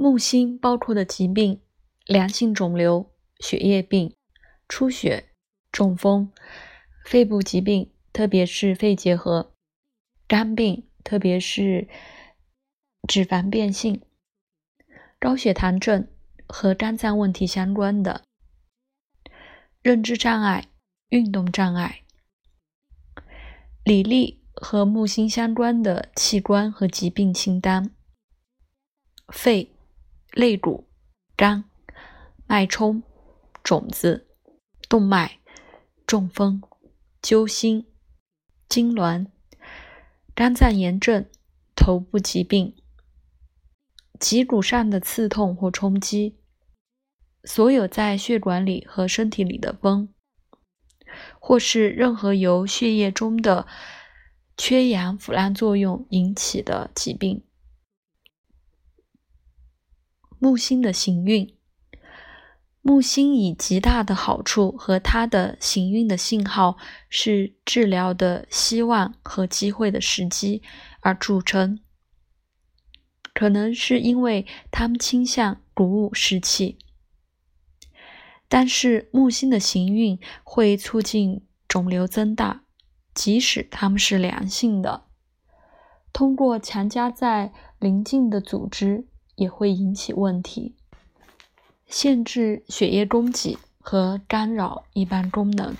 木星包括的疾病：良性肿瘤、血液病、出血、中风、肺部疾病，特别是肺结核；肝病，特别是脂肪变性；高血糖症和肝脏问题相关的；认知障碍、运动障碍；履历和木星相关的器官和疾病清单：肺。肋骨、肝、脉冲、种子、动脉、中风、揪心、痉挛、肝脏炎症、头部疾病、脊骨上的刺痛或冲击、所有在血管里和身体里的风，或是任何由血液中的缺氧腐烂作用引起的疾病。木星的行运，木星以极大的好处和它的行运的信号是治疗的希望和机会的时机而著称。可能是因为他们倾向鼓舞士气，但是木星的行运会促进肿瘤增大，即使它们是良性的。通过强加在邻近的组织。也会引起问题，限制血液供给和干扰一般功能。